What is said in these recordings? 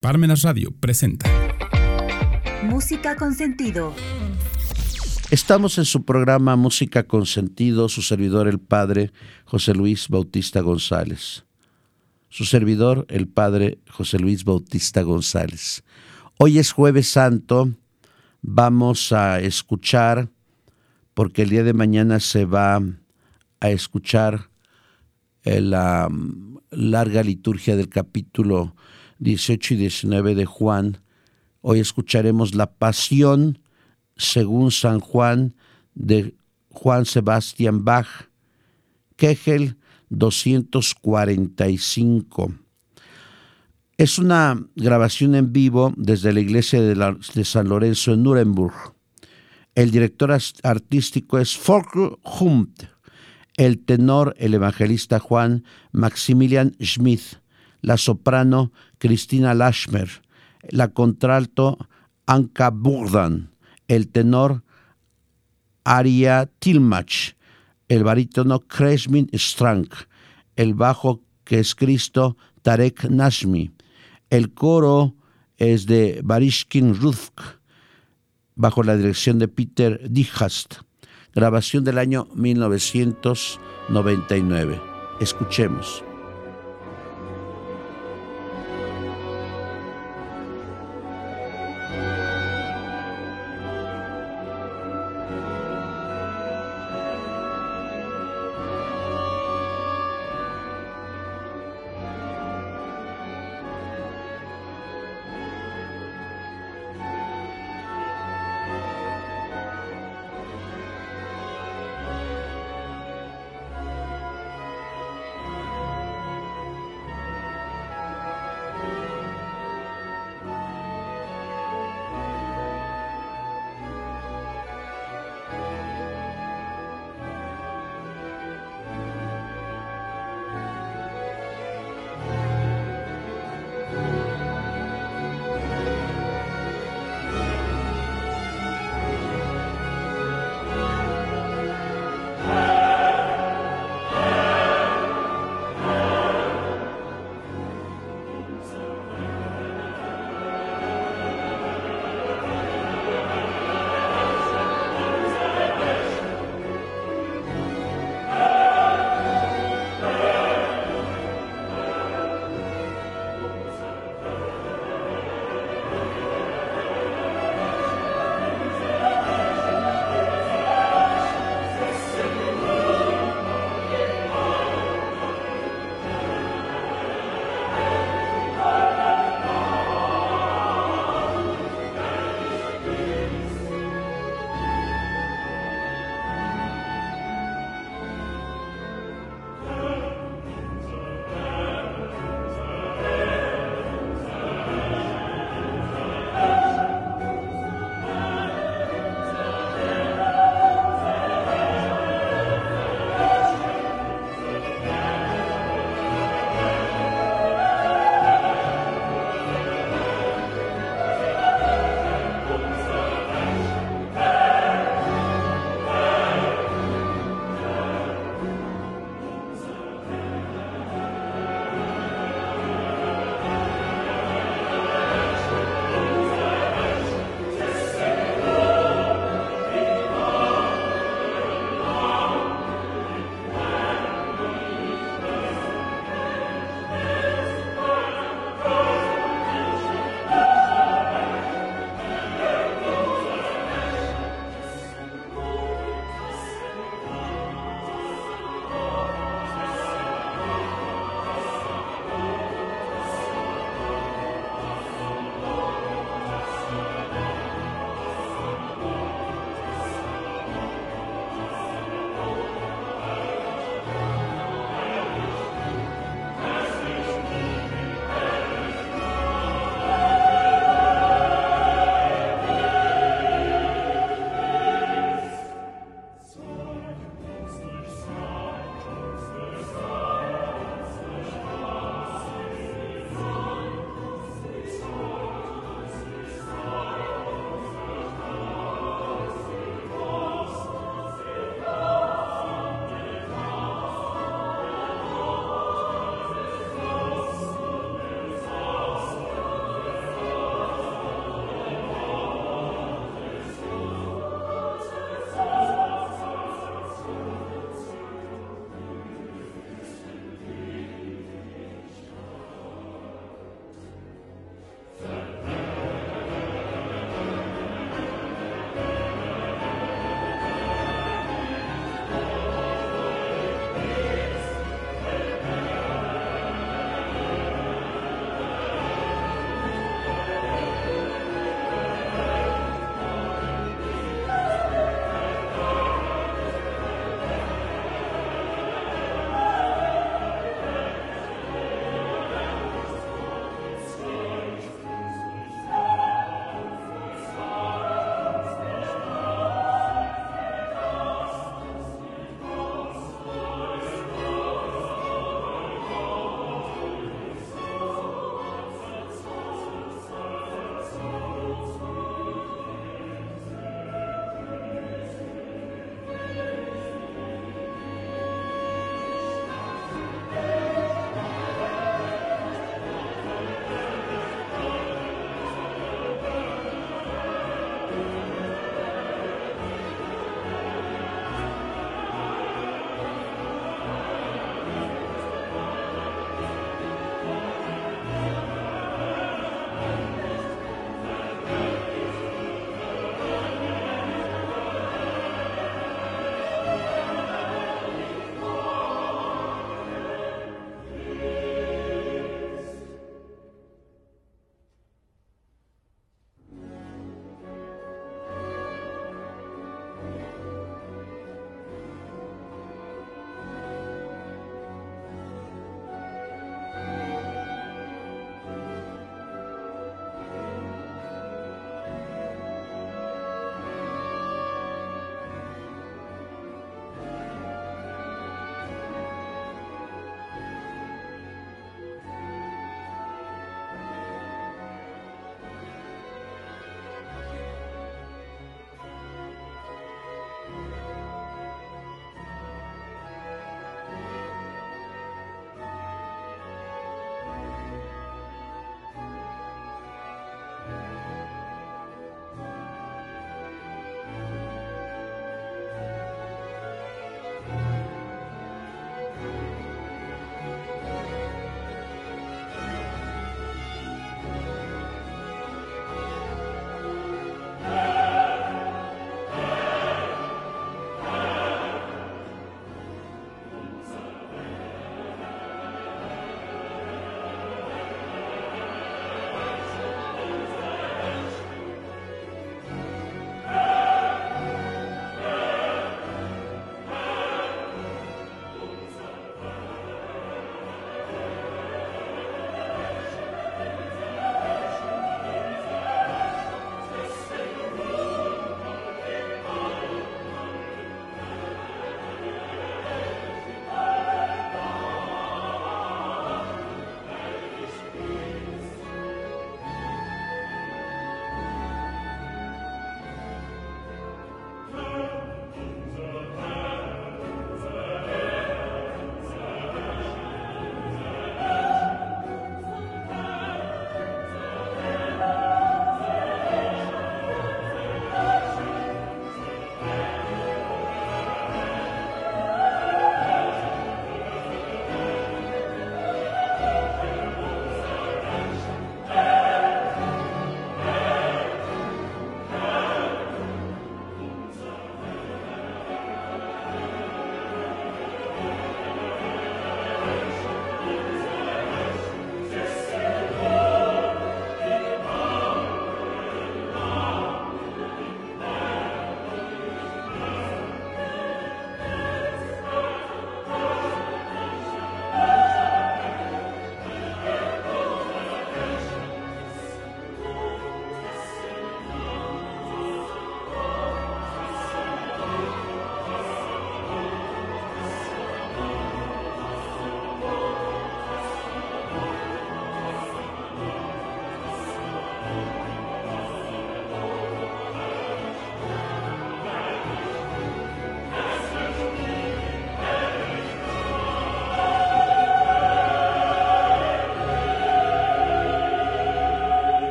Parmenas Radio presenta Música con sentido. Estamos en su programa Música con sentido, su servidor el padre José Luis Bautista González. Su servidor el padre José Luis Bautista González. Hoy es jueves santo, vamos a escuchar, porque el día de mañana se va a escuchar la larga liturgia del capítulo 18 y 19 de Juan. Hoy escucharemos la pasión según San Juan de Juan Sebastián Bach, Kegel 245. Es una grabación en vivo desde la iglesia de, San Lorenzo en Nuremberg. El director artístico es Volker Humt, el tenor, el evangelista Juan Maximilian Schmidt, la soprano Cristina Lashmer, la contralto Anka Burdan, el tenor Aria Tilmach, el barítono Kresmin Strang, el bajo que es Cristo Tarek Nashmi, el coro es de Barishkin Rufk, bajo la dirección de Peter Dijast, grabación del año 1999. Escuchemos.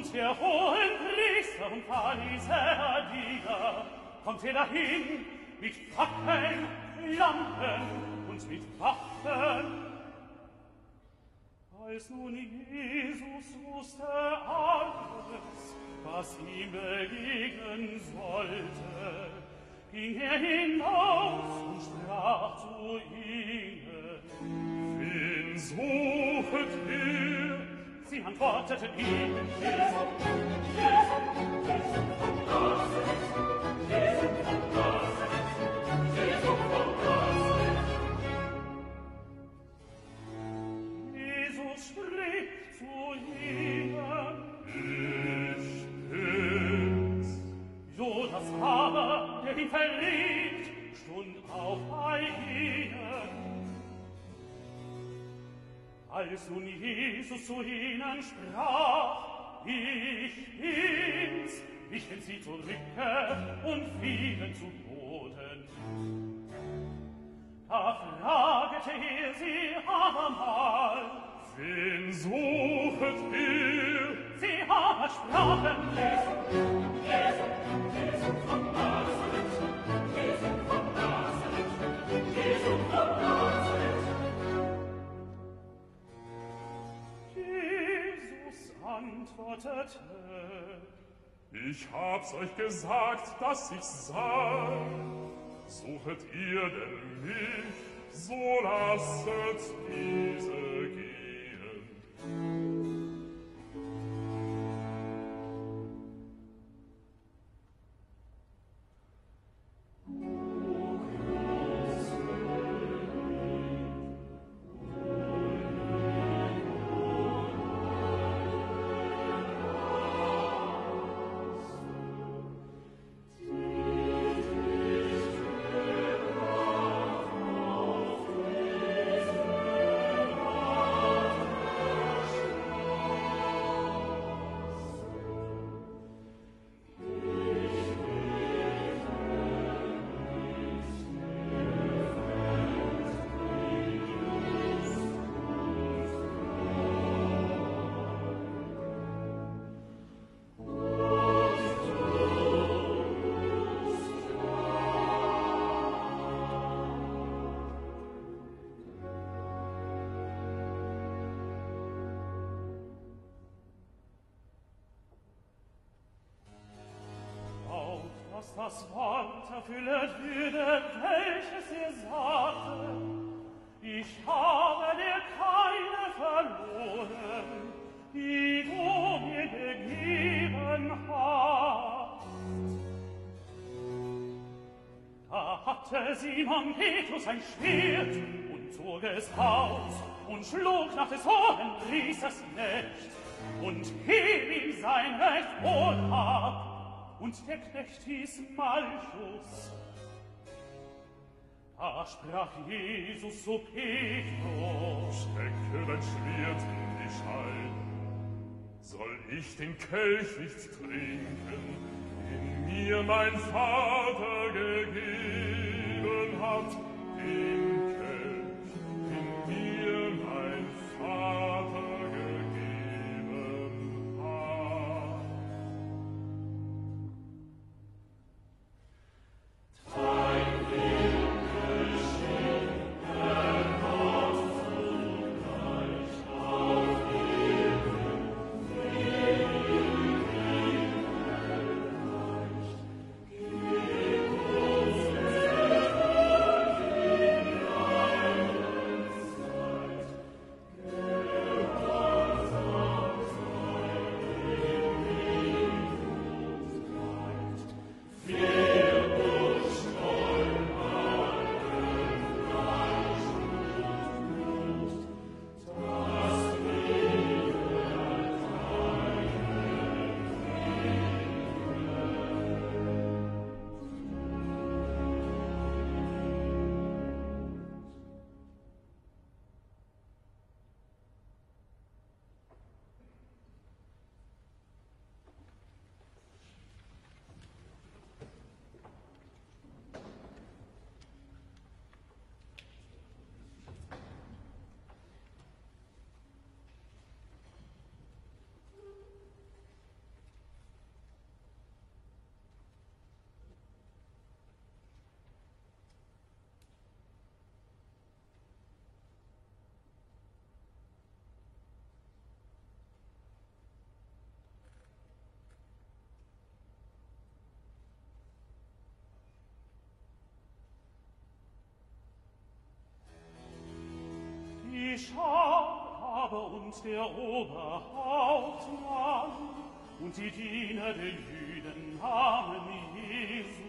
unter hohen Priester und Pharisäer nieder, kommt ihr dahin mit Fackeln, Lampen und mit Waffen. Als nun Jesus wusste alles, was ihm begegnen sollte, ging er hinaus und sprach zu ihnen, Wen suchet ihr? sie antworteten ihm, Jesus, Jesus, Jesus von Nazareth, Jesus von Nazareth, Jesus von Nazareth. Jesus spricht zu ihnen, ich bin's. Judas aber, der ihn verriet, stund auf bei ihm. als nun Jesus zu ihnen sprach, ich bin's, ich hin sie zurücke und fielen zu Boden. Da fragete er sie abermal, wen suchet ihr? Sie aber sprachen, Jesus, Jesus, antwortete, ich hab's euch gesagt, dass ich's sah. Suchet ihr denn mich, so lasset diese gehen. Gottes Wort erfüllet würde, welches ihr sagte. Ich habe dir keine verloren, die du mir gegeben hast. Da hatte Simon Petrus ein Schwert und zog es aus und schlug nach des hohen Priesters Knecht und hieb ihm sein Recht wohl ab und der Knecht hieß Malchus. Da sprach Jesus zu Petrus, Stecke dein Schwert in die Scheide, soll ich den Kelch nicht trinken, den mir mein Vater gegeben hat, dem schau, habe uns der Oberhauptmann und die Diener der Jüden Namen Jesu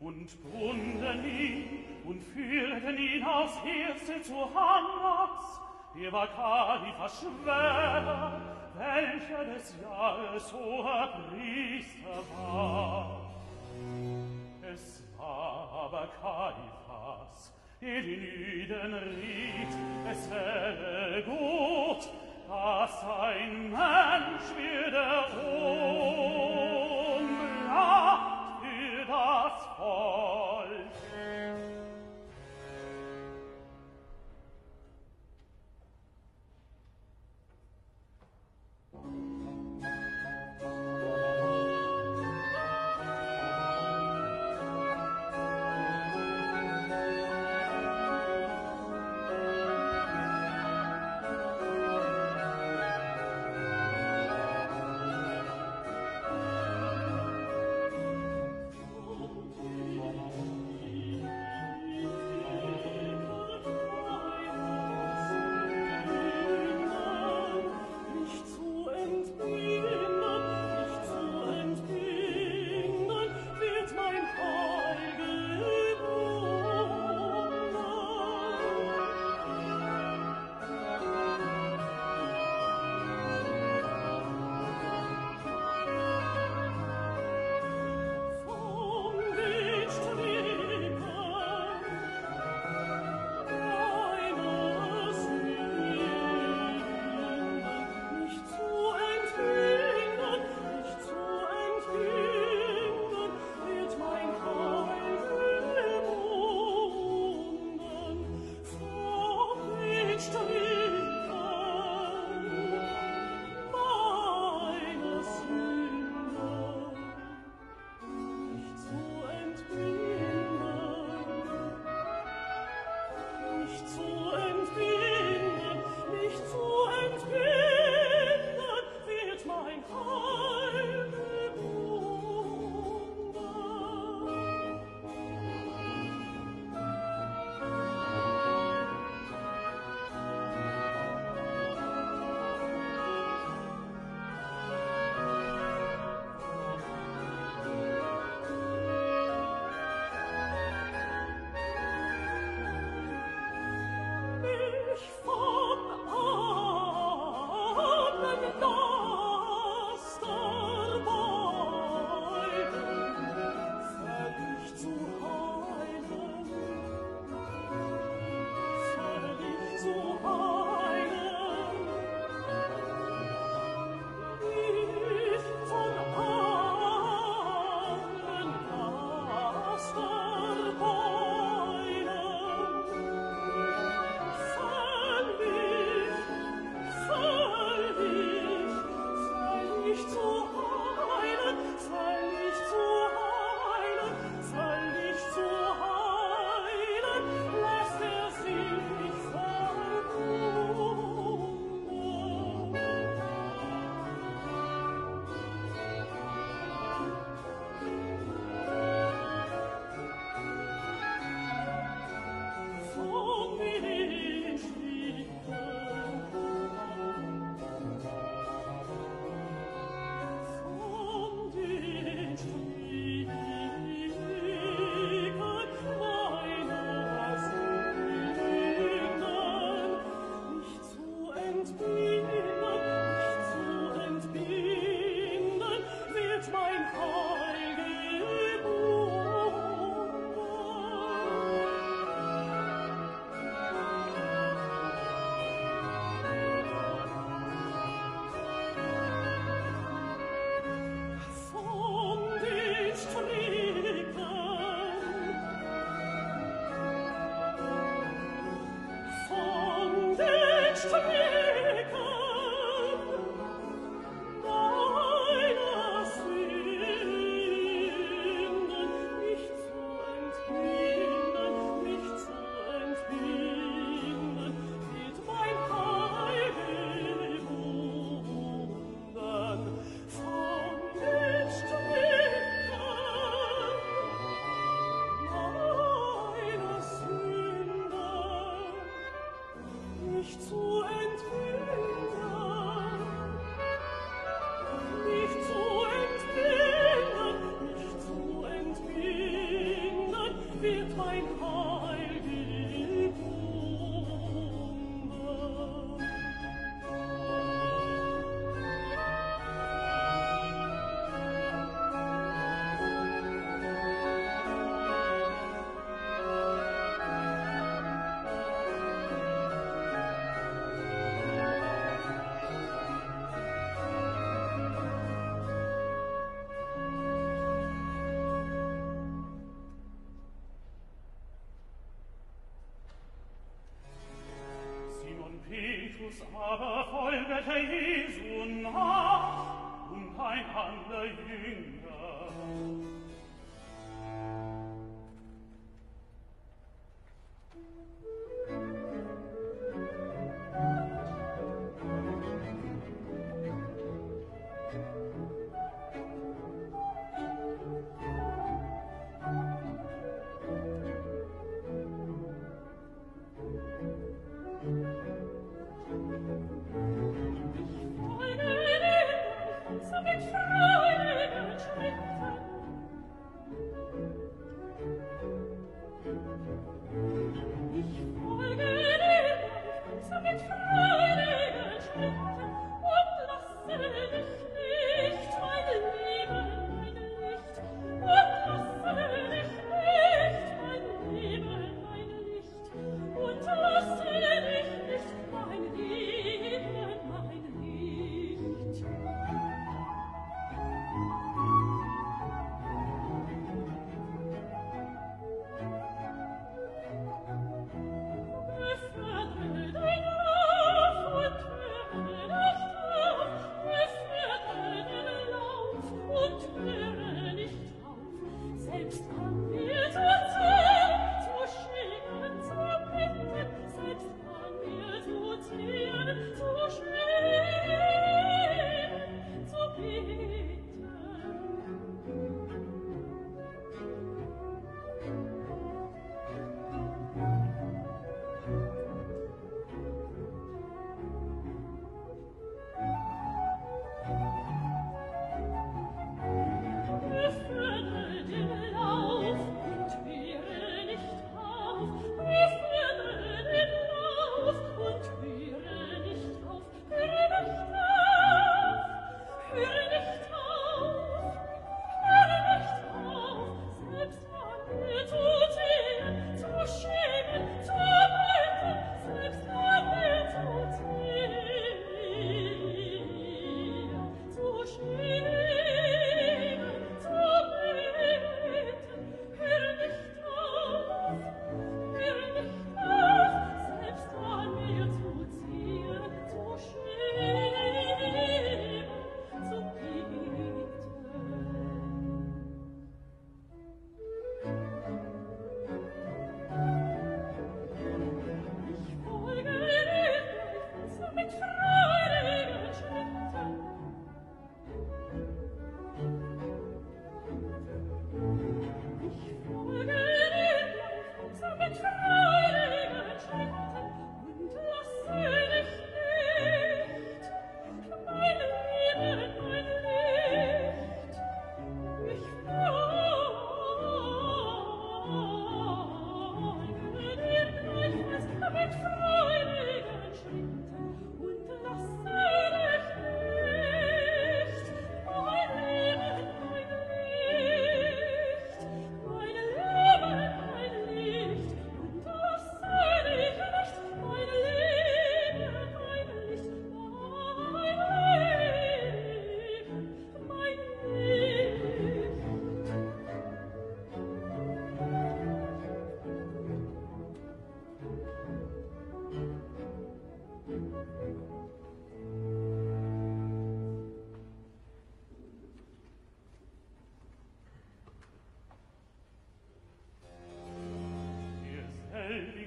und bunden ihn und führten ihn aufs Erste zu Hannas, der war Kalifas Schwäger, welcher des Jahres hoher Priester war. Es war aber Kalifas et in Iden riet, es wäre gut, dass ein Mensch wiederum lacht für das Volk. uns aber folgete Jesu nach, und ein anderer Jünger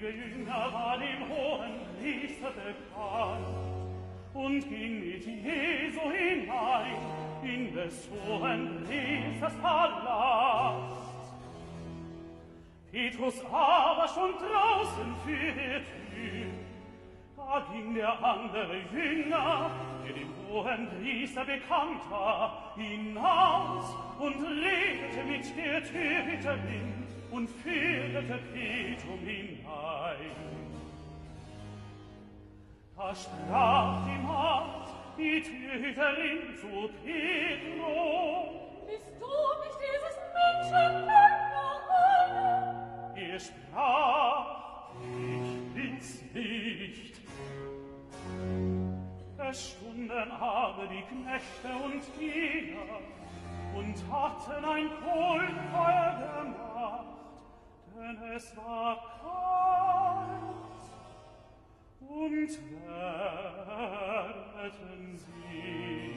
einige Jünger war dem hohen Priester bekannt und ging mit Jesu hinein in des hohen Priesters Palast. Petrus aber schon draußen für die Da ging der andere Jünger, der dem hohen Priester bekannt war, hinaus und redete mit der Türhüterin und federte Petrum hinein. Da sprach die Macht, die Töterin zu Pedro. Bist du nicht dieses Menschenkind, Er sprach, ich bin's nicht. Es stunden aber die Knechte und Diener und hatten ein Kohlfeuer gemacht denn es war kalt, um und wärmeten sie.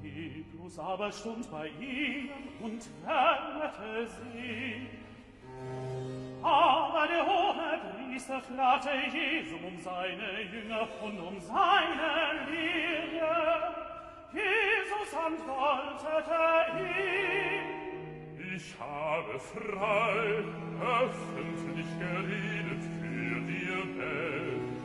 Petrus aber stund bei ihnen und wärmete sie. Aber der hohe Priester fragte Jesus um seine Jünger und um seine Lehre. Jesus antwortete ihm, Ich habe frei öffentlich geredet für die Welt.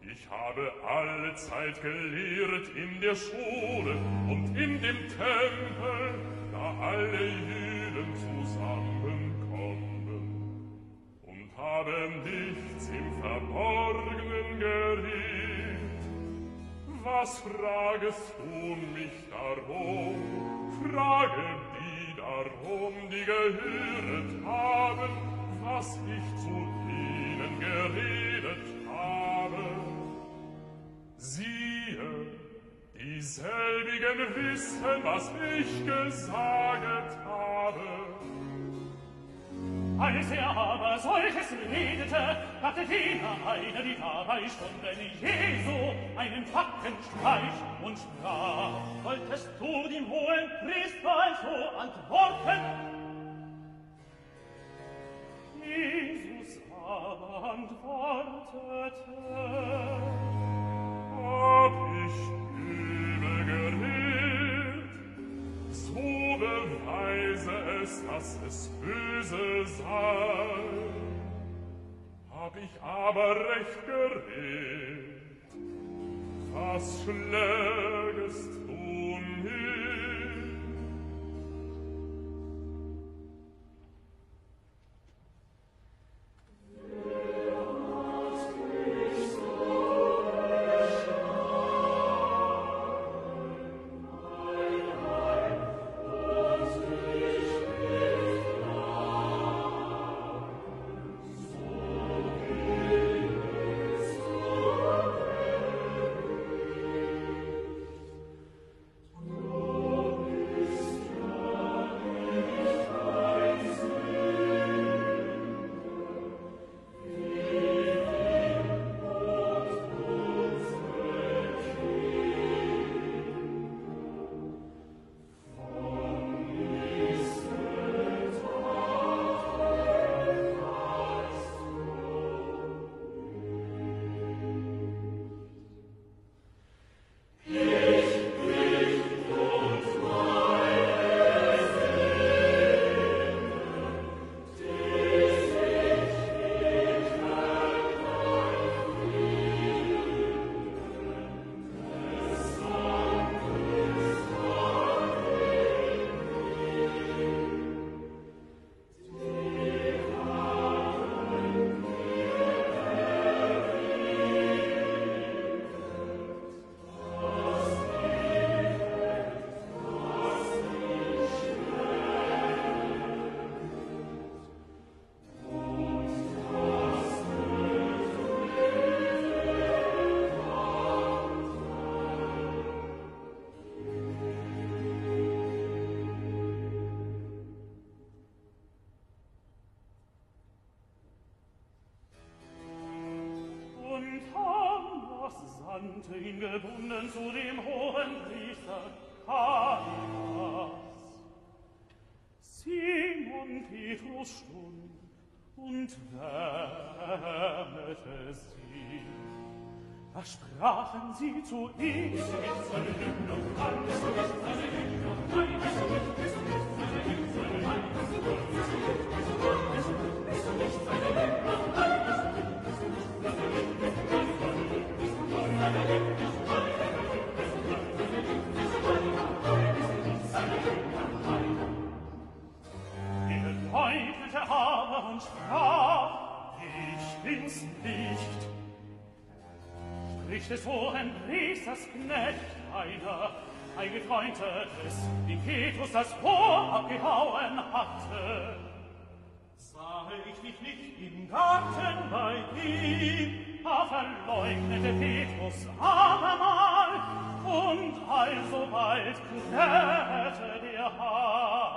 Ich habe alle Zeit gelehrt in der Schule und in dem Tempel, da alle Jüden zusammenkommen. Und habe nichts im Verborgenen geredet. Was fragest du mich darum? Frage darum die gehöret haben, was ich zu ihnen geredet habe. Siehe, dieselbigen wissen, was ich gesaget habe. Als er aber solches redete, der jener einer die dabei Stunden Jesu einen Fackenstreich und sprach, wolltest du dem hohen Priester also antworten? Jesus aber antwortete, hab ich beweise es, dass es böse sei. Hab ich aber recht geredet, was schlägest du mir bin gebunden zu dem hohen Priester Caiaphas. Simon Petrus stund und wärmete sie. Da sprachen sie zu ihm, nicht. Spricht es wohl ein Priesters Knecht, einer, ein Gefreundetes, wie Petrus das Ohr abgehauen hatte. Sah ich mich nicht im Garten bei ihm, da verleugnete Petrus abermal, und allsobald klärte der Haar.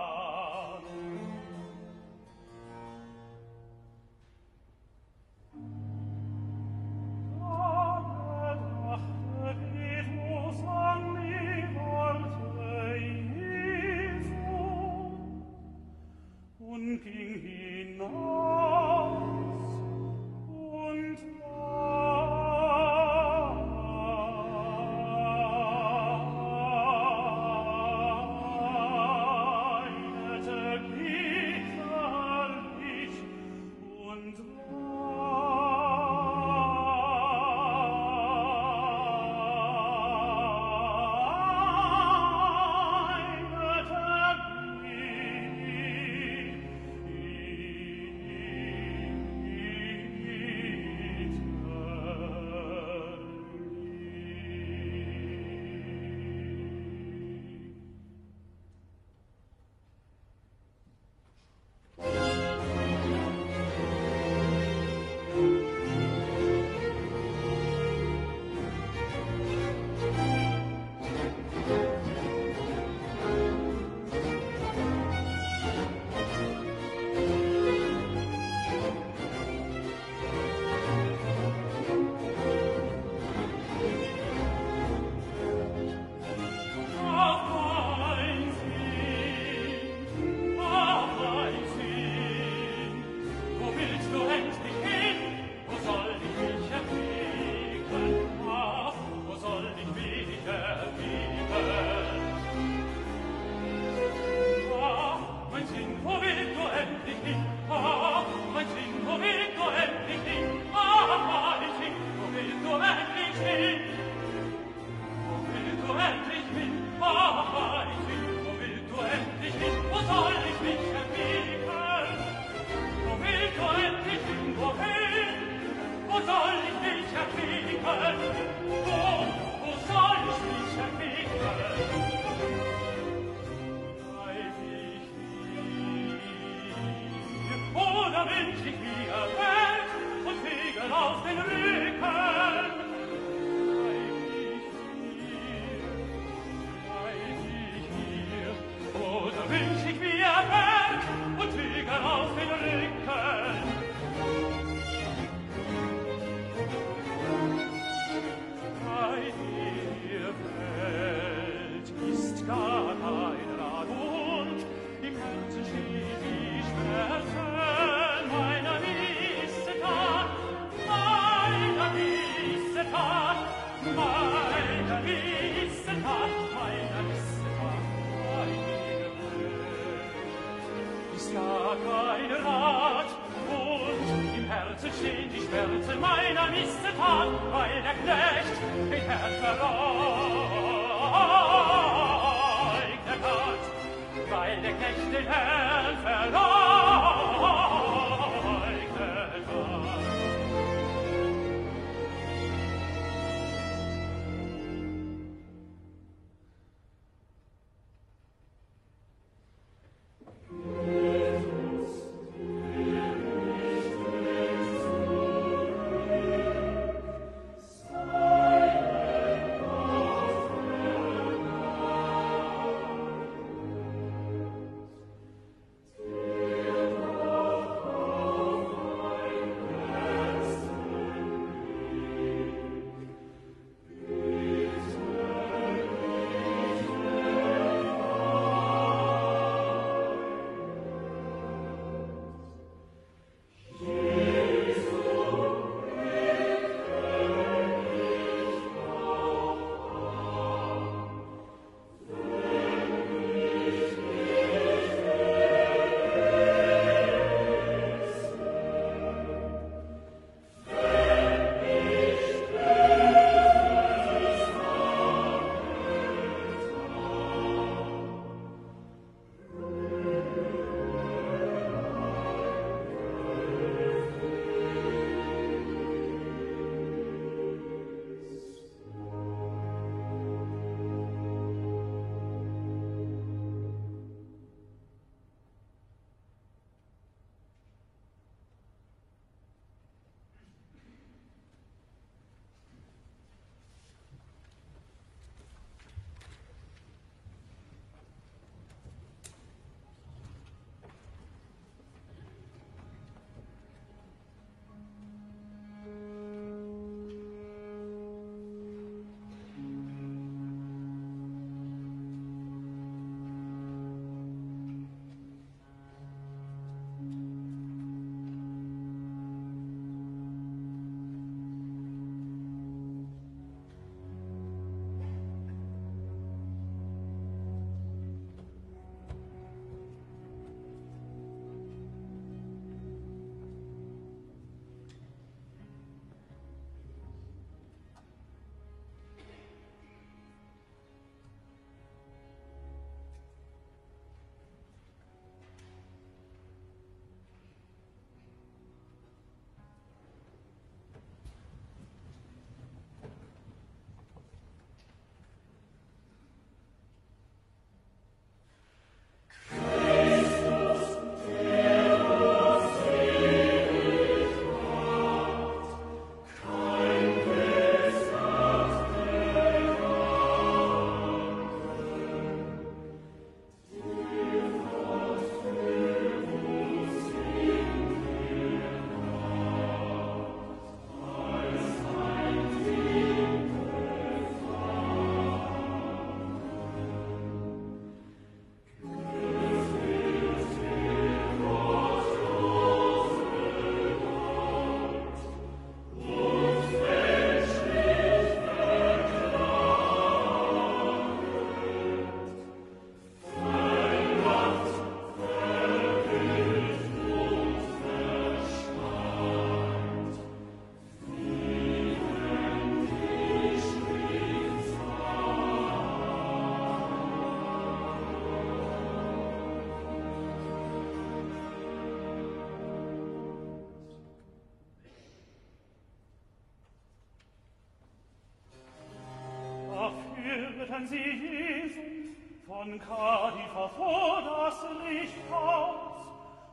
führen sie Jesus von Kadifa vor das Lichthaus,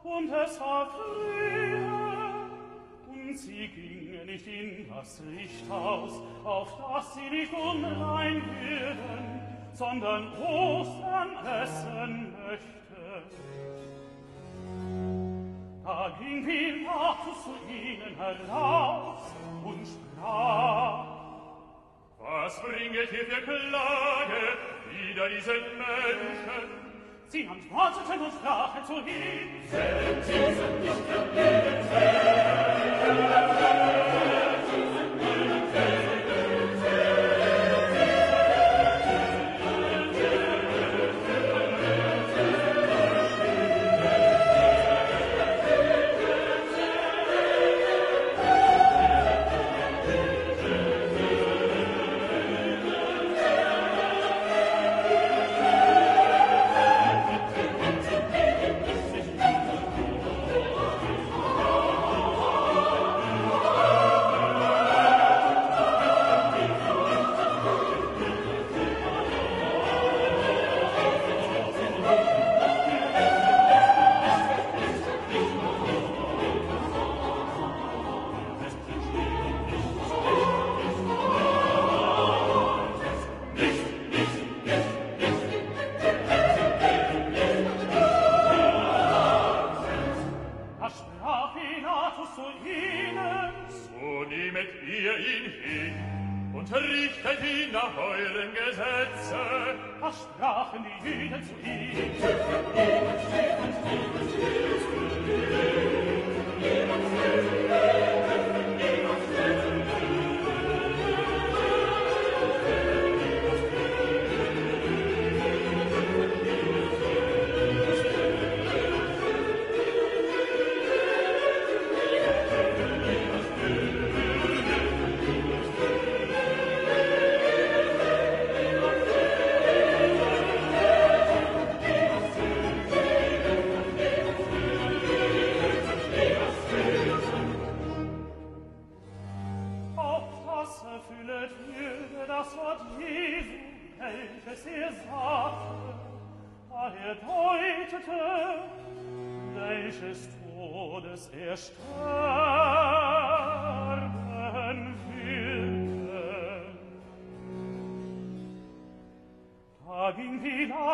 und es erfrühe. Und sie gingen nicht in das Lichthaus, auf das sie nicht unrein würden, sondern Ostern essen möchten. Da ging Pilatus zu ihnen heraus und sprach, Was bringet ihr für Klage wider diese Menschen? Sie haben Schmerzeten und Strachen zu hin. Sind sie, sind nicht vergeben, sind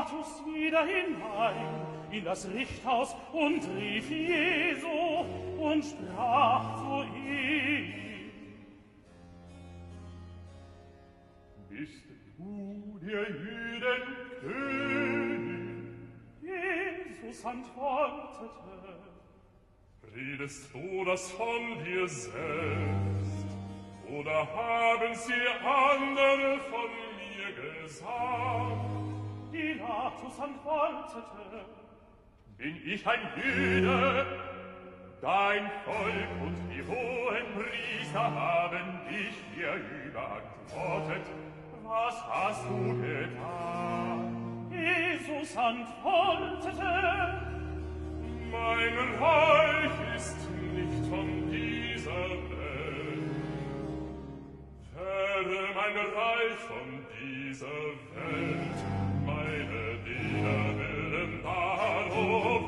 Pilatus wieder hinein in das Richthaus und rief Jesu und sprach zu ihm. Bist du der Jüden König? Jesus antwortete, Redest du das von dir selbst? Oder haben sie andere von mir gesagt? Pilatus antwortete, bin ich ein Jüde, dein Volk und die hohen Priester haben dich mir überantwortet, was hast du getan? Jesus antwortete, mein Reich ist nicht von dieser Welt. Ferne mein Reich von dieser Welt,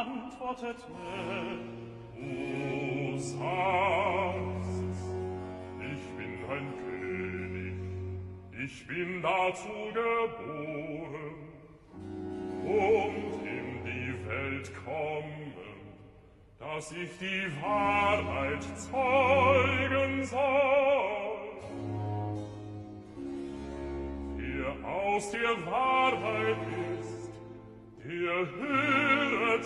antwortet mir, O sagst, ich bin ein König, ich bin dazu geboren, und in die Welt kommen, dass ich die Wahrheit zeugen soll. Wer aus der Wahrheit ist, der Höhe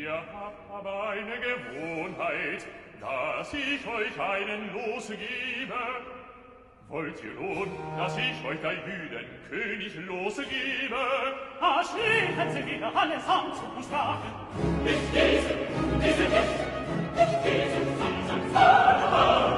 Ihr habt aber eine Gewohnheit, dass ich euch einen Los gebe. Wollt ihr nun, dass ich euch ein Jüden König Lose gebe? Ah, schreien sie wieder allesamt und sprachen. Ich lese, diese nicht, nicht lese, samt, samt, samt,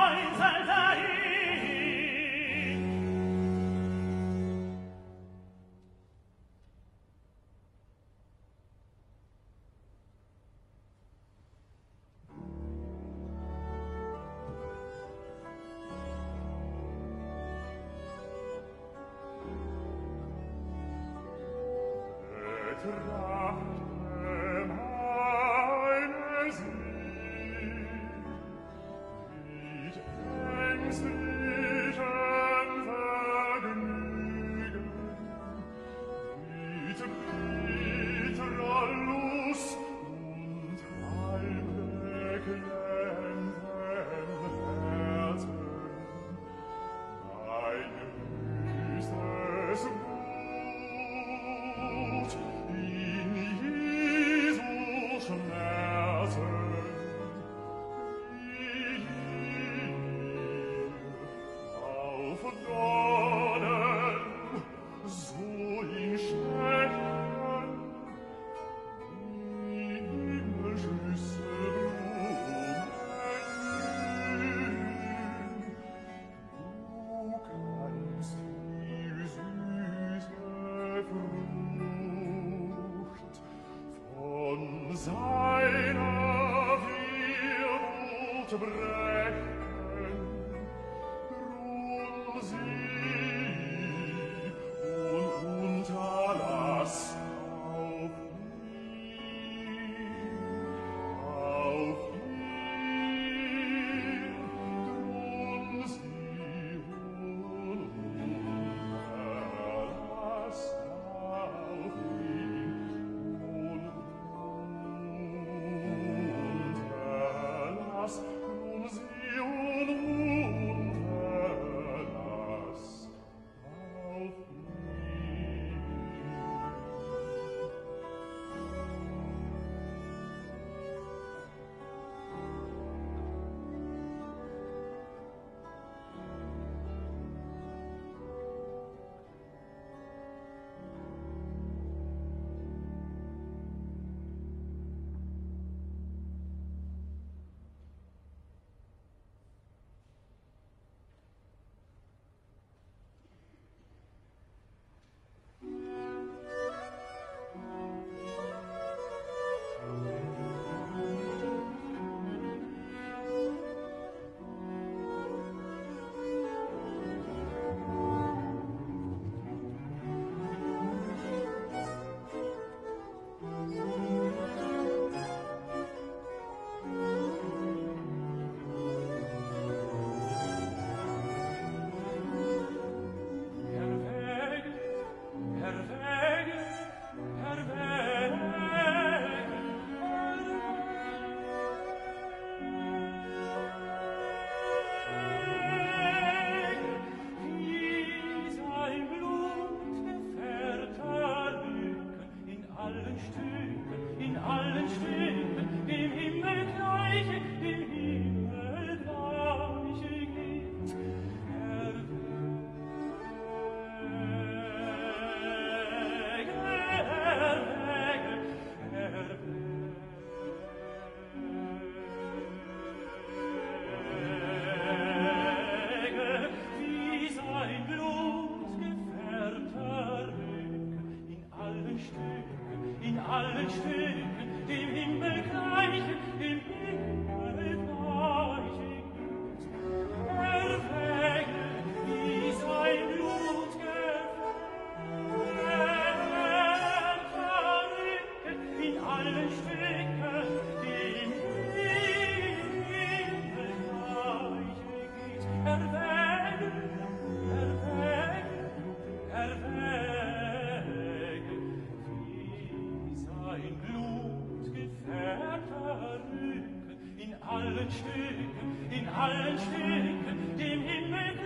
allen Stücken, in allen Stücken, dem Himmel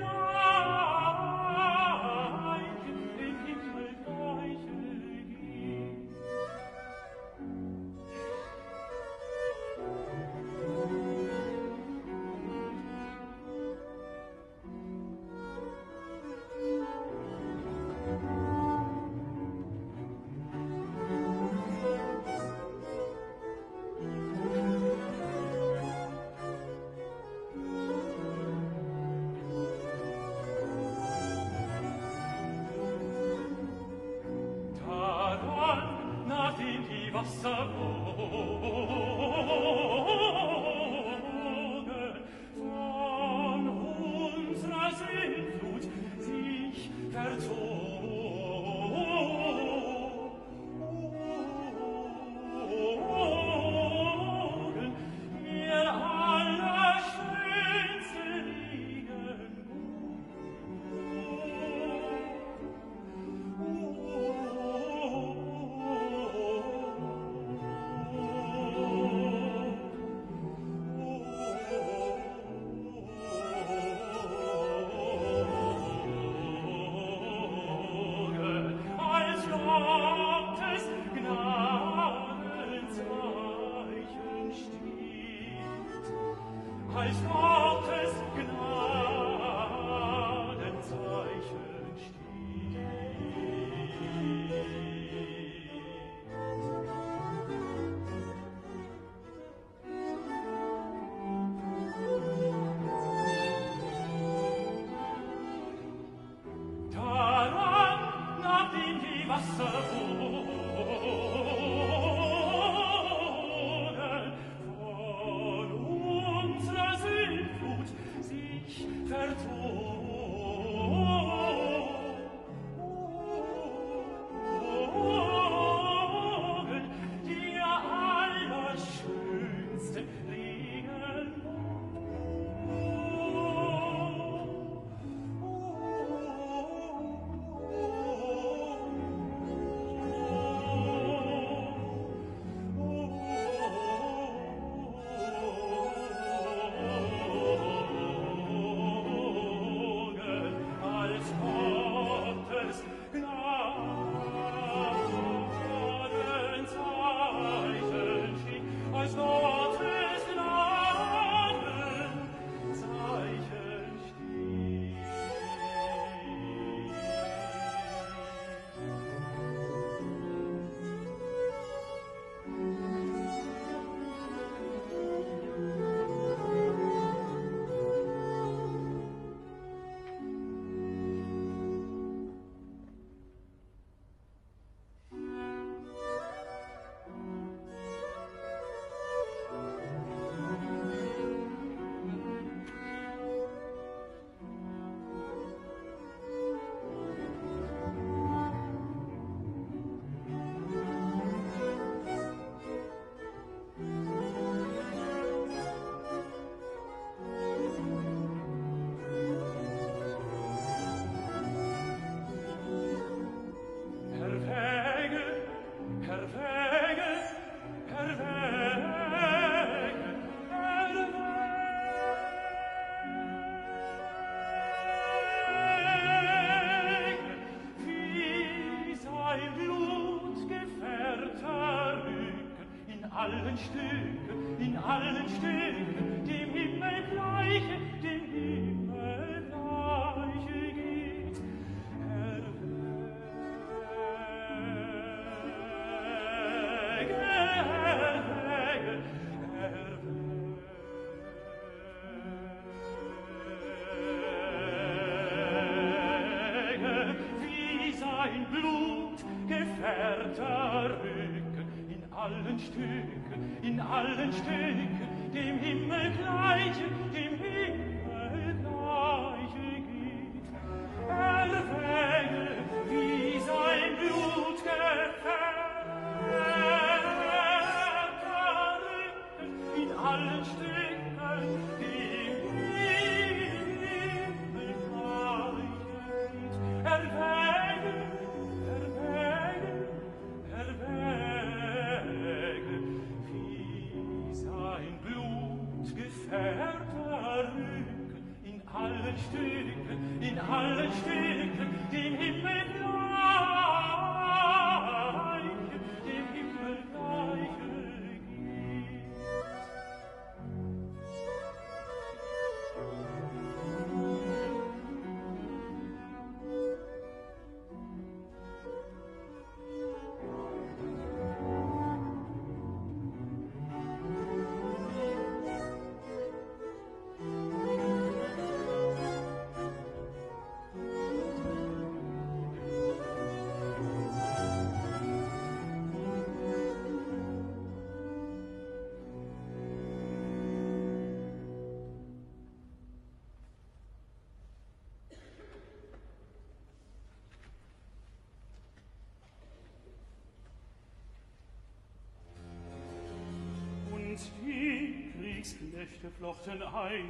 Knechte flochten eine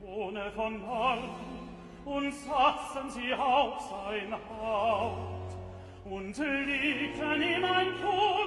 Krone von Horn und saßen sie auf sein Haupt und legten ihm ein Tod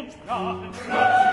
und sprachen.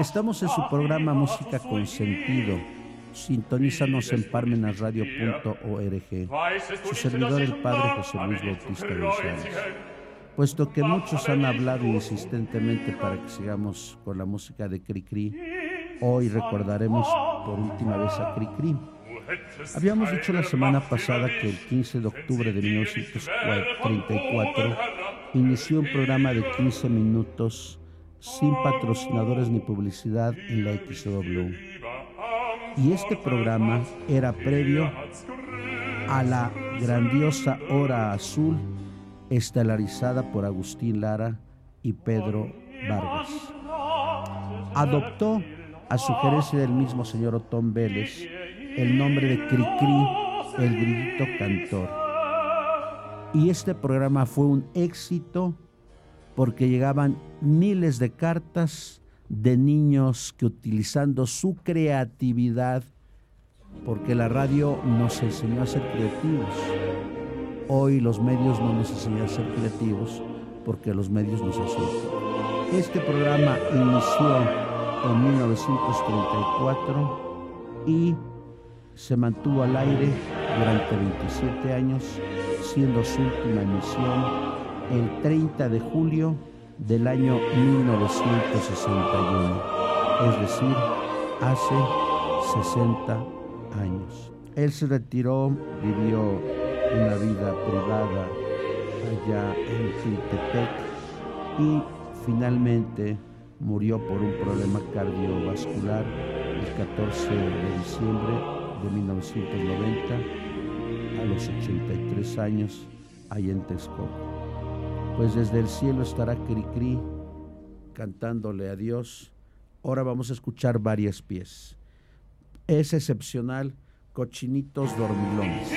Estamos en su programa Música con Sentido. Sintonízanos en parmenasradio.org. Su servidor, el Padre José Luis Bautista González. Puesto que muchos han hablado insistentemente para que sigamos con la música de Cricri, hoy recordaremos por última vez a Cricri. Habíamos dicho la semana pasada que el 15 de octubre de 1934 inició un programa de 15 minutos sin patrocinadores ni publicidad en la XW. Y este programa era previo a la grandiosa Hora Azul estelarizada por Agustín Lara y Pedro Vargas. Adoptó, a sugerencia del mismo señor Otón Vélez, el nombre de Cricri, el grito cantor. Y este programa fue un éxito porque llegaban miles de cartas de niños que utilizando su creatividad, porque la radio nos enseñó a ser creativos. Hoy los medios no nos enseñan a ser creativos porque los medios nos asustan. Este programa inició en 1934 y se mantuvo al aire durante 27 años, siendo su última emisión el 30 de julio del año 1961, es decir, hace 60 años. Él se retiró, vivió una vida privada allá en Quintepec y finalmente murió por un problema cardiovascular el 14 de diciembre de 1990 a los 83 años ahí en Texcoco. Pues desde el cielo estará Cricri cantándole a Dios. Ahora vamos a escuchar varias piezas. Es excepcional Cochinitos Dormilones.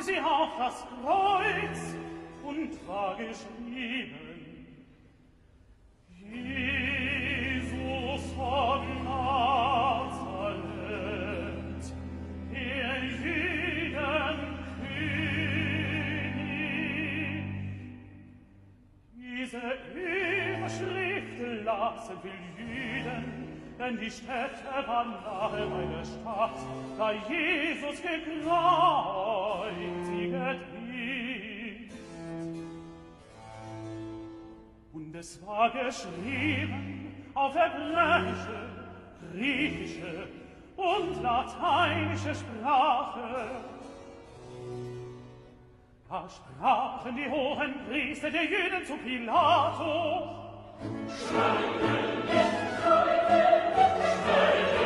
brachte sie auf das Kreuz und war geschrieben. Jesus von Nazareth, der jeden König. Diese Überschrift lassen will jeden denn die Städte waren nahe bei Stadt, da Jesus geglaubt Es war geschrieben auf hebräische, griechische und lateinische Sprache. Da sprachen die hohen Priester der Jüden zu Pilatus. Schreibe, schreibe, schreibe.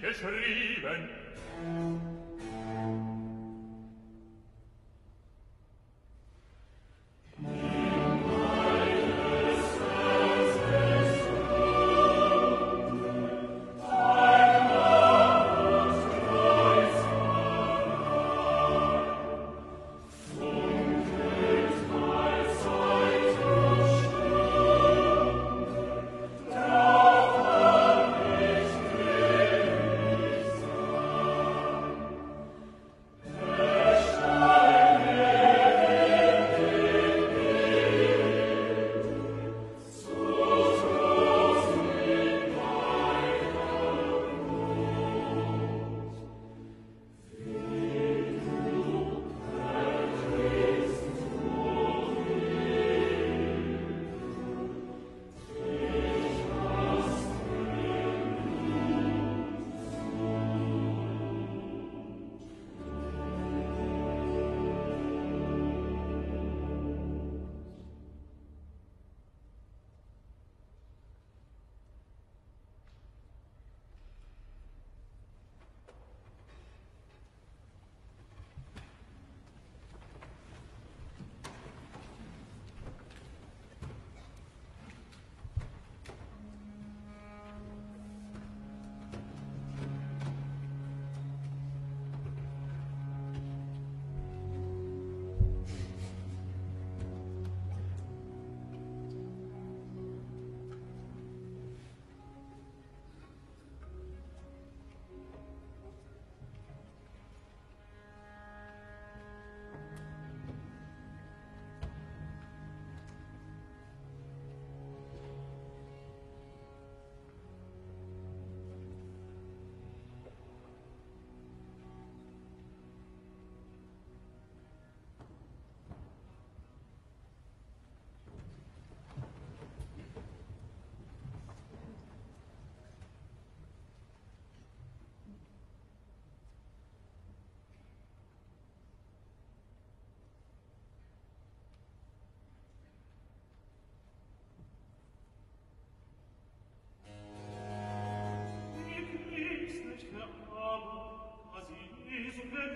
geschrieben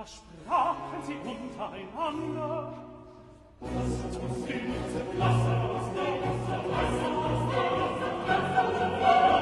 was sprachen sie untereinander? Lasst uns die Nutze, lasst uns die Nutze, lasst uns die Nutze, lasst uns die Nutze,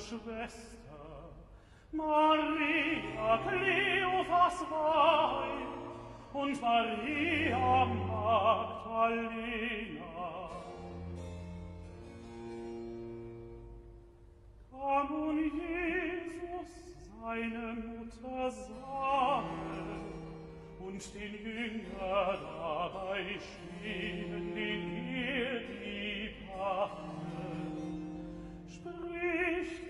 Schwester, Maria Kleophas Weib und Maria Magdalena. Kam nun Jesus seine Mutter sahe und den Jünger dabei schienen den ihr die Pacht spricht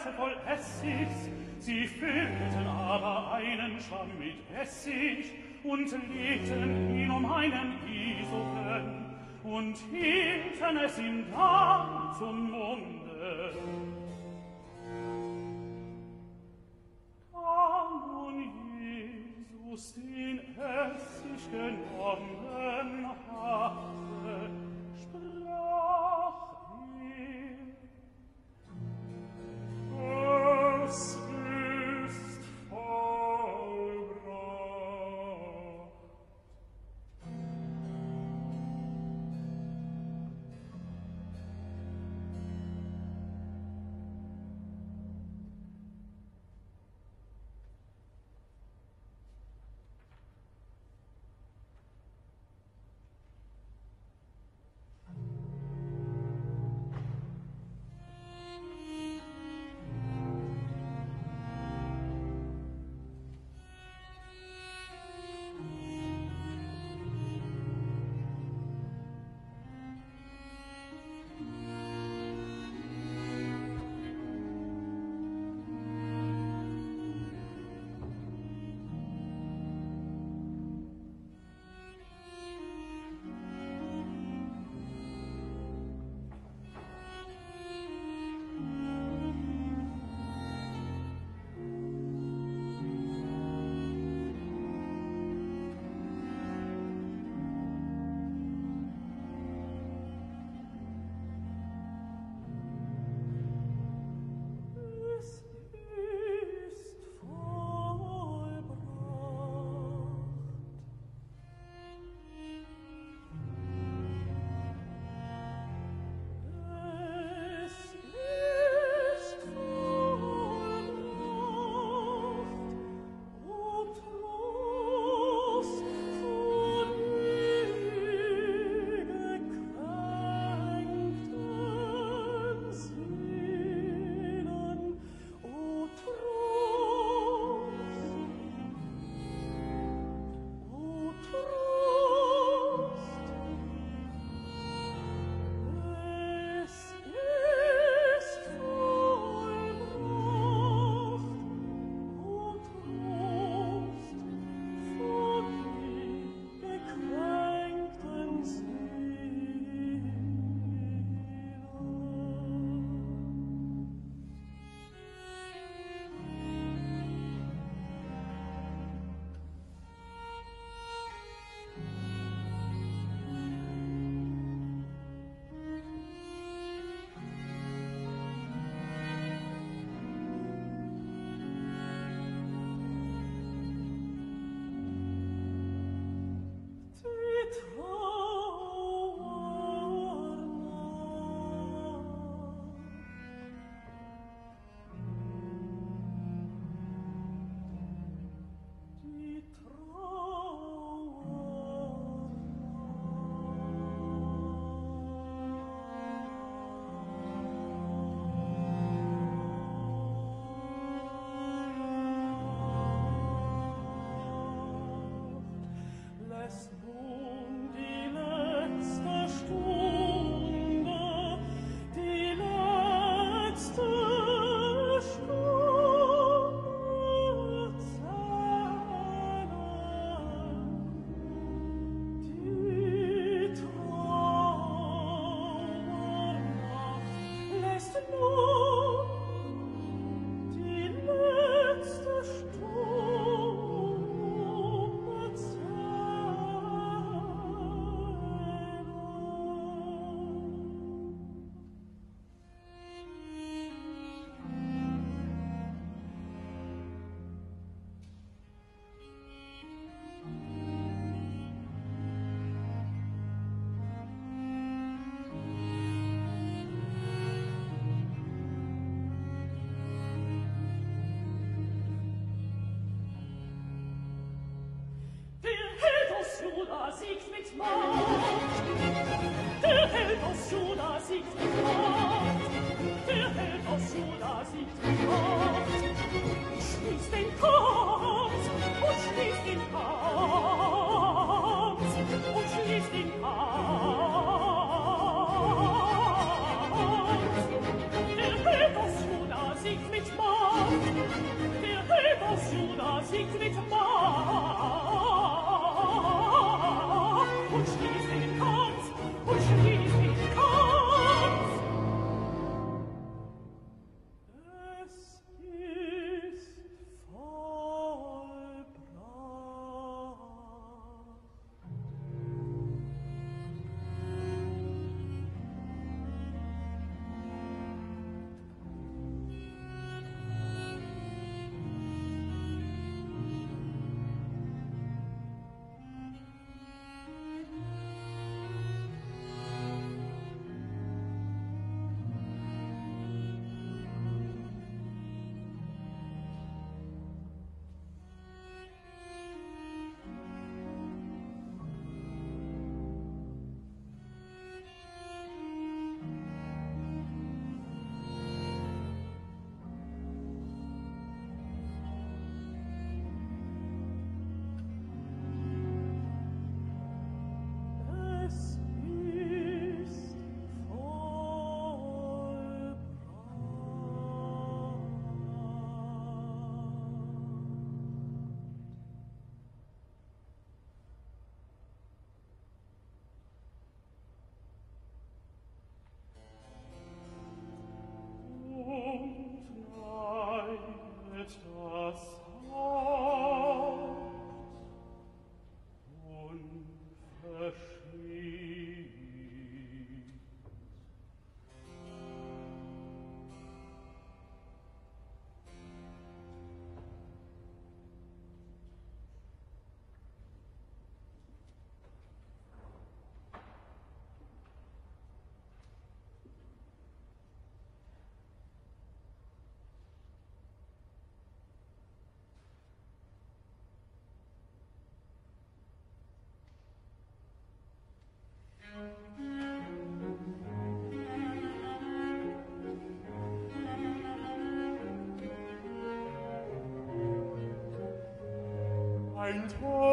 Gläser voll Essigs, sie füllten aber einen Schwamm mit Essig und legten ihn um einen Isopen und hielten es ihm dann zum Munde. Da nun Jesus den Essig genommen ein Tor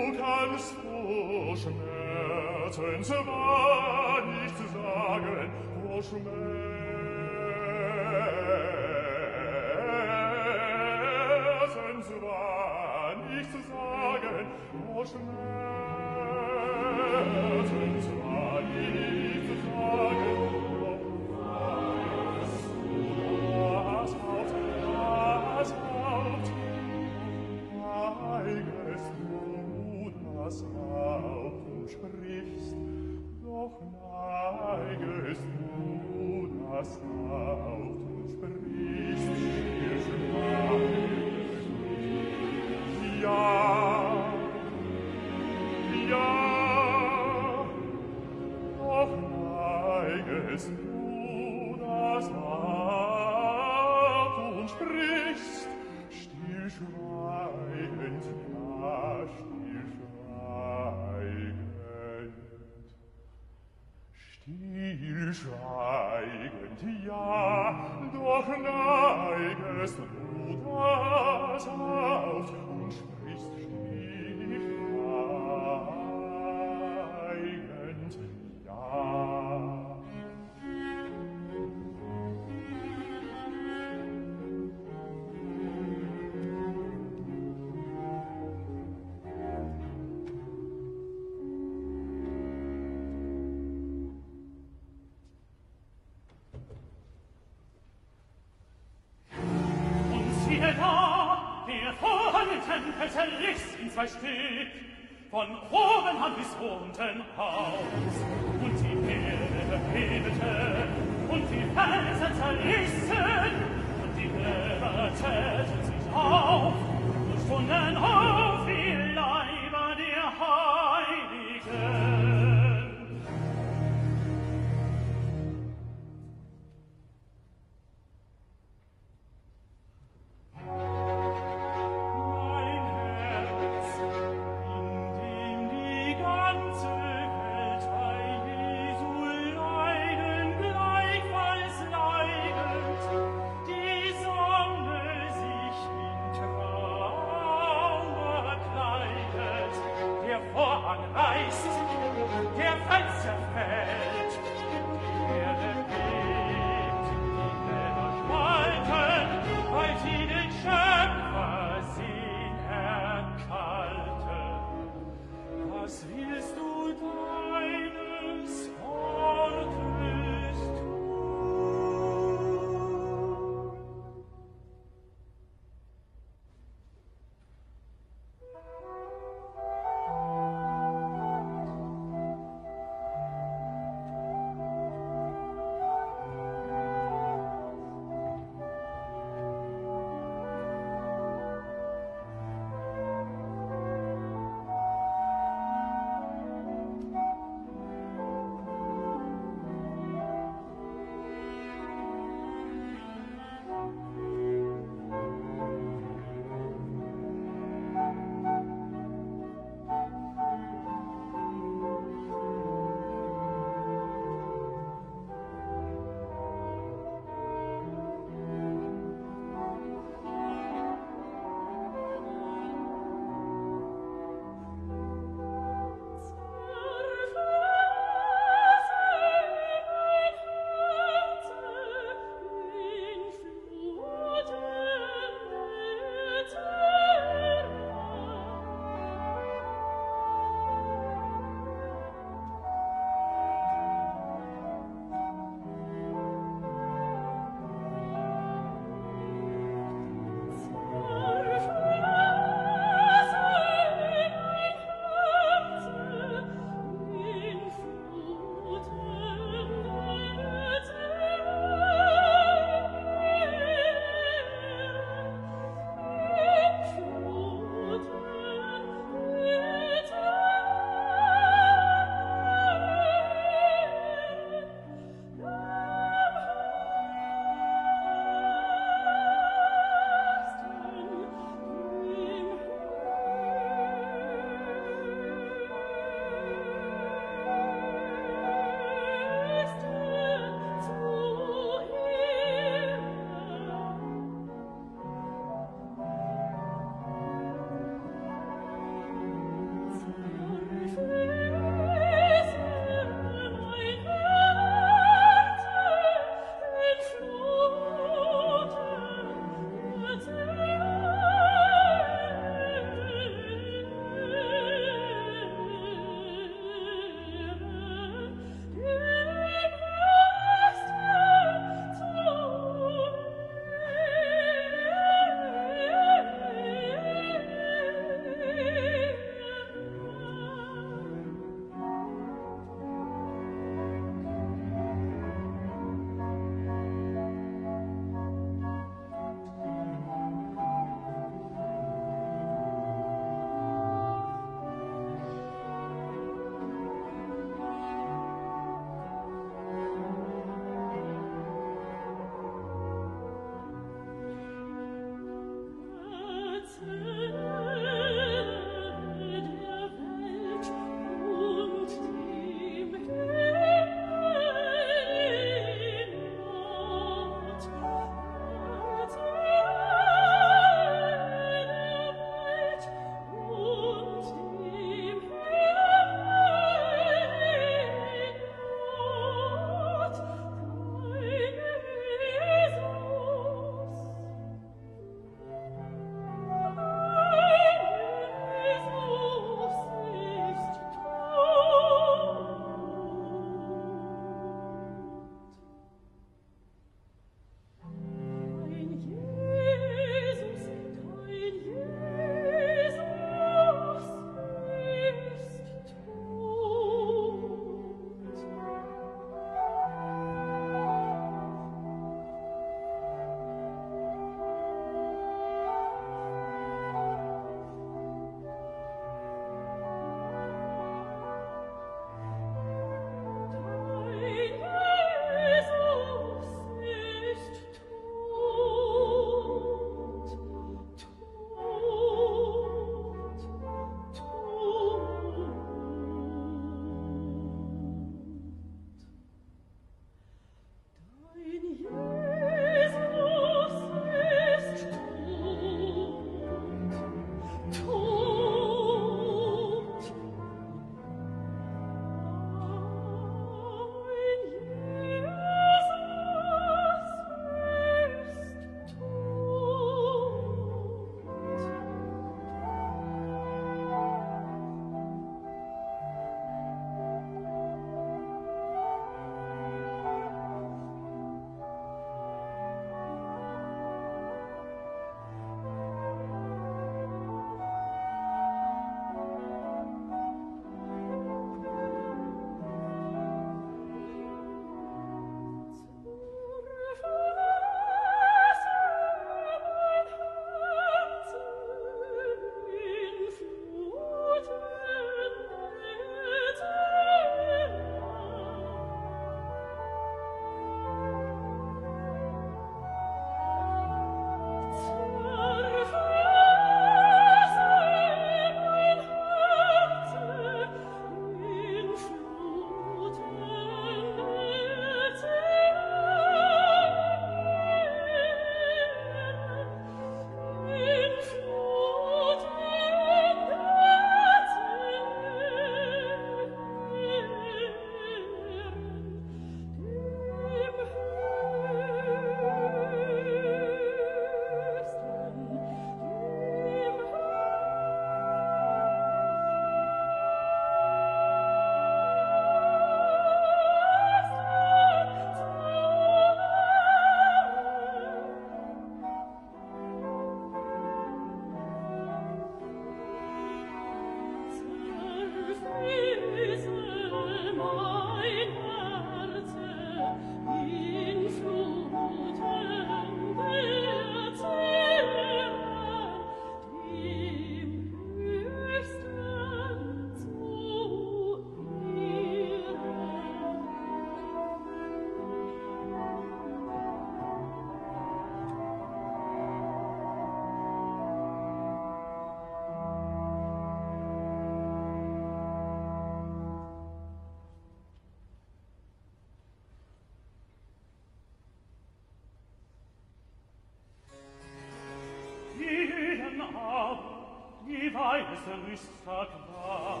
ganze Rüsttag war,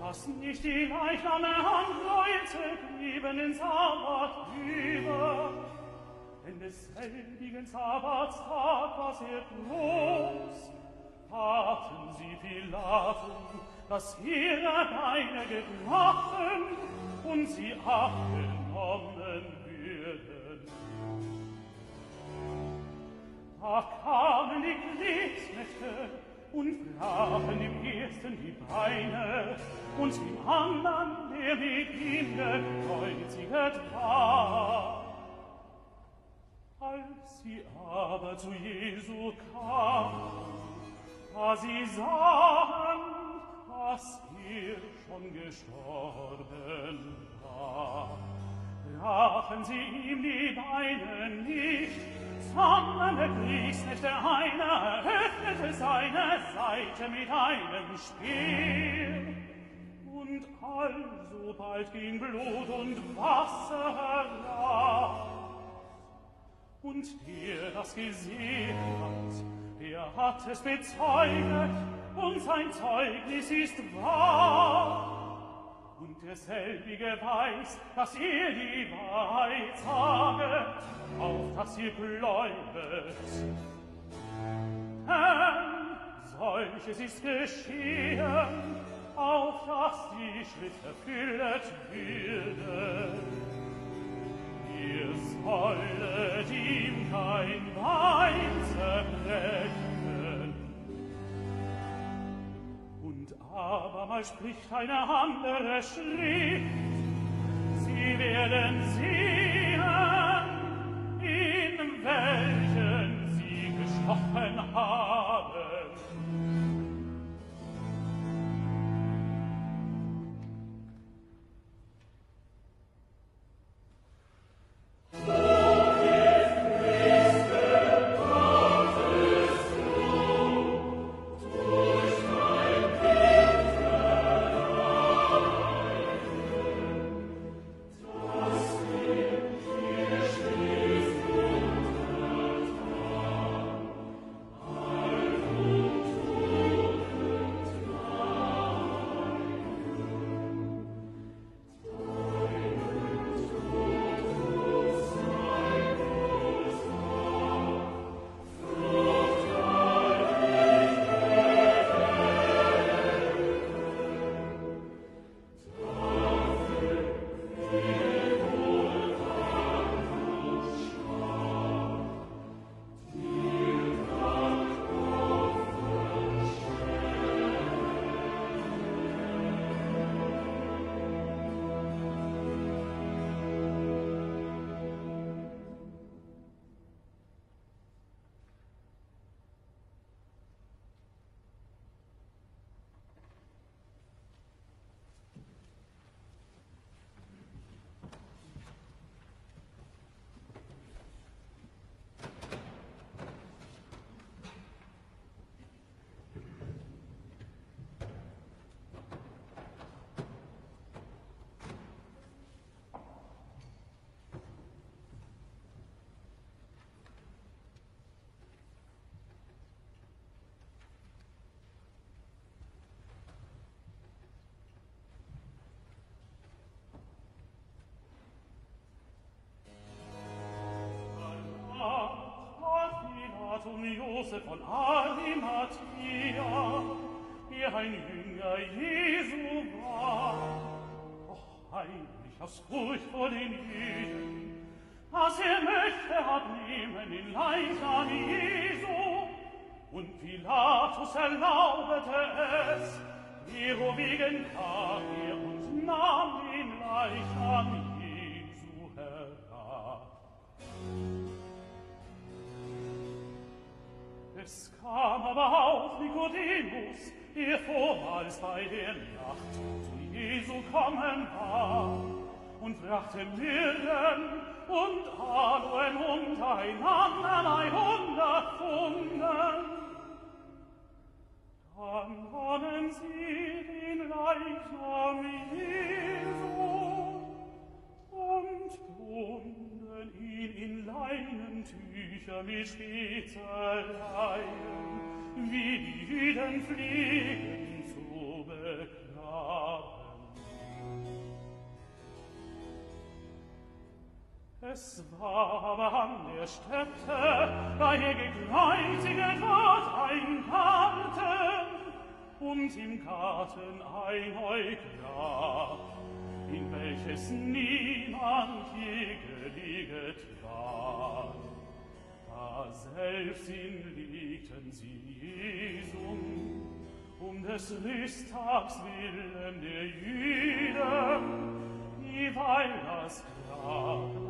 was nicht die Leichname an Leute blieben in Sabbat über. Denn des heiligen Sabbatstag war sehr groß, hatten sie Pilaten, dass ihre Beine gebrochen und sie achten die Beine und im andern, der mit ihm gekreuziget war. Als sie aber zu Jesu kamen, da sie sahen, dass er schon gestorben war, brachen sie ihm die Beine nicht, verstandene der einer öffnete seine Seite mit einem Speer. Und alsobald ging Blut und Wasser herab. Und der das gesehen hat, der hat es bezeugt, und sein Zeugnis ist wahr derselbige weiß, dass ihr die Wahrheit saget, auf dass ihr gläubet. Denn solches ist geschehen, auf dass die Schrift erfüllet würde. Ihr sollet ihm kein Wein zerbrechen, Abermals spricht eine andere Schrift. Sie werden sehen, in welchen sie gestochen haben. Fatum Josef von Arimathea, ihr ein Jünger Jesu war. Doch heimlich aus Furcht vor den Jüden, was er möchte abnehmen in Leichnam Jesu. Und Pilatus erlaubete es, Ihro wegen kam er und nahm den Leichnam Es kam aber auf Nikodemus, der vormals bei der Nacht zu Jesu kommen war, und brachte Mirren und Aloen untereinander bei hundert Pfunden. Dann nahmen sie den Leichnam Jesu und trugen trugen ihn in Leinentücher mit Spitzereien, wie die Jüden fliegen zu begraben. Es war aber an der Stätte, da er gekreuzigt Gott ein Garten, und im Garten ein Heugrat, in welches niemand je gelieget war. Da selbst hinlegten sie Jesum, um des Rüsttags willen der Jüden, dieweil das war.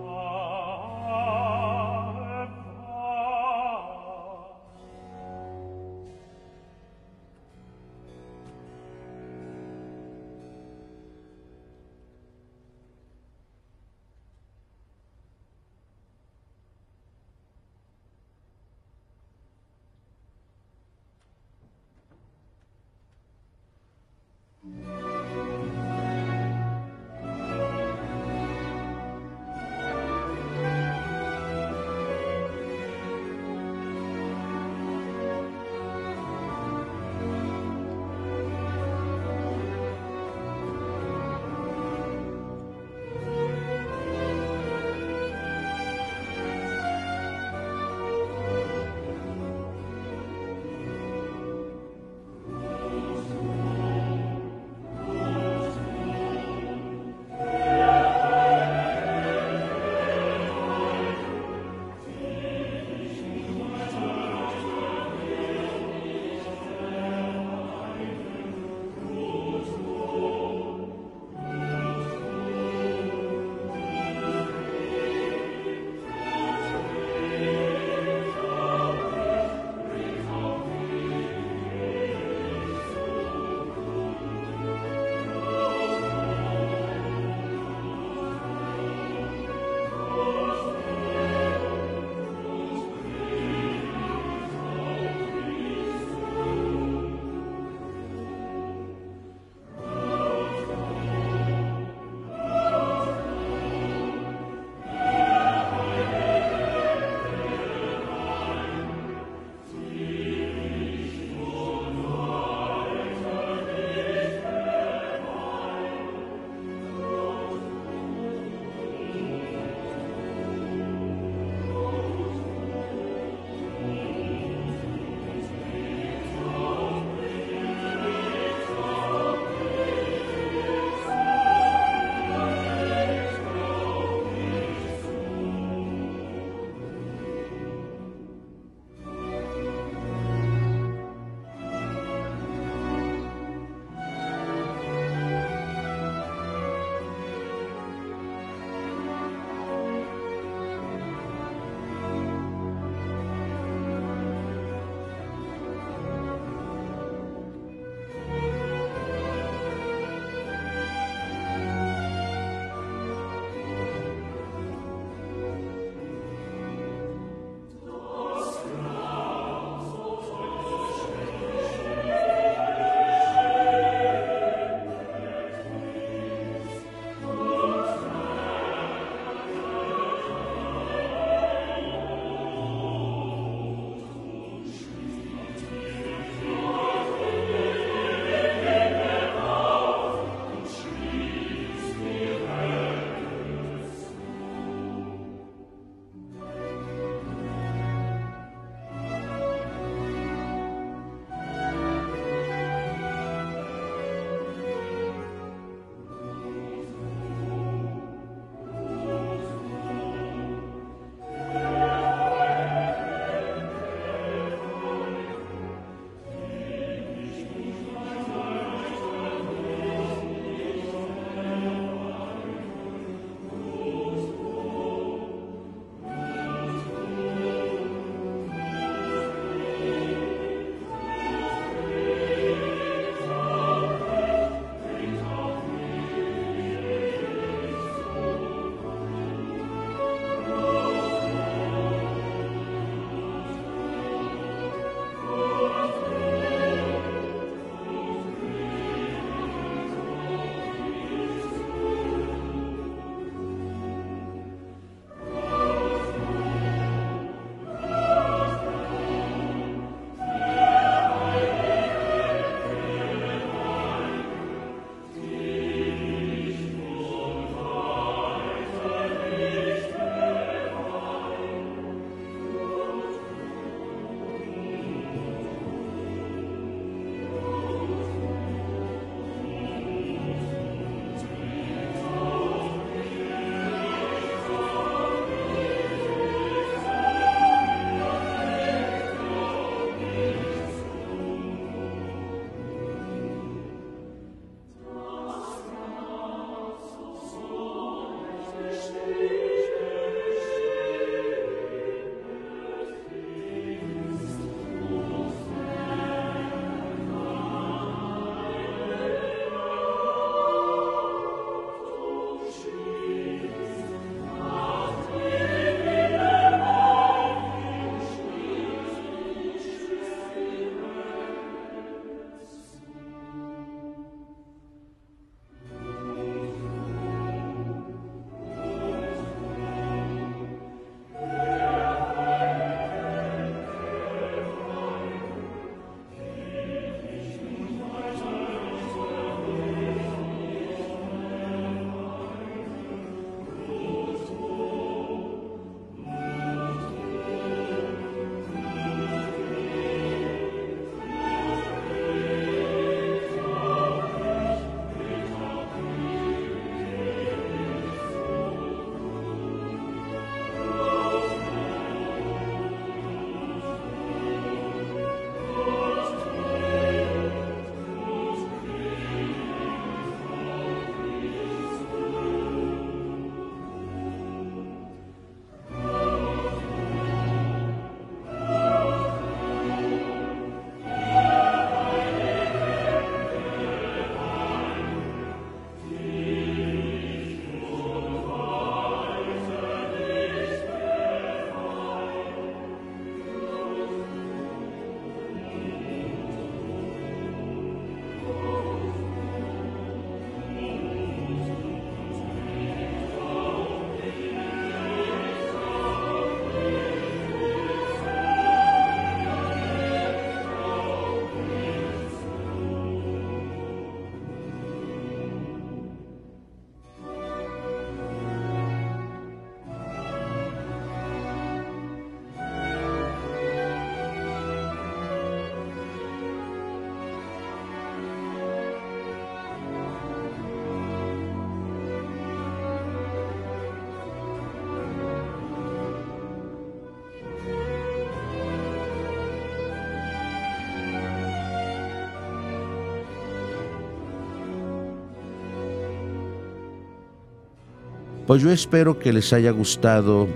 Pues yo espero que les haya gustado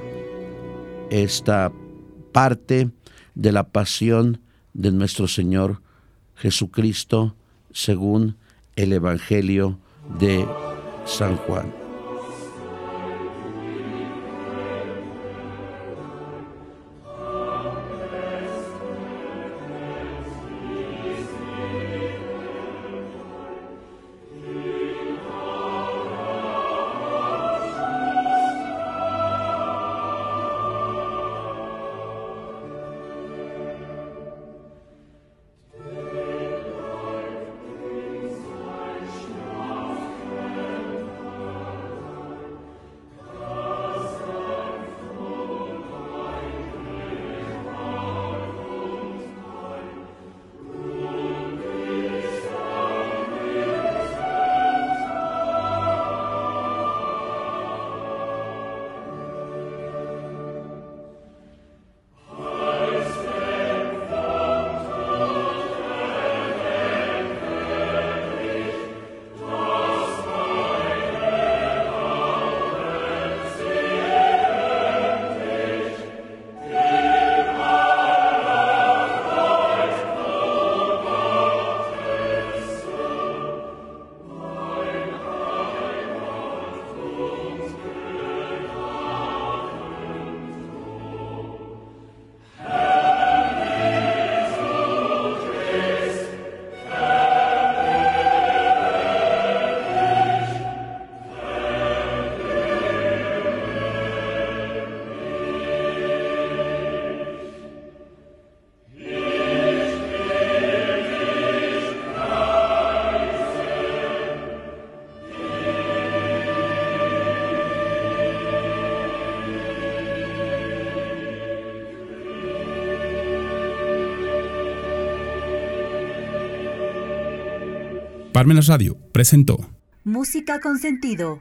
esta parte de la pasión de nuestro Señor Jesucristo según el Evangelio de San Juan. Parmenas Radio presentó Música con sentido.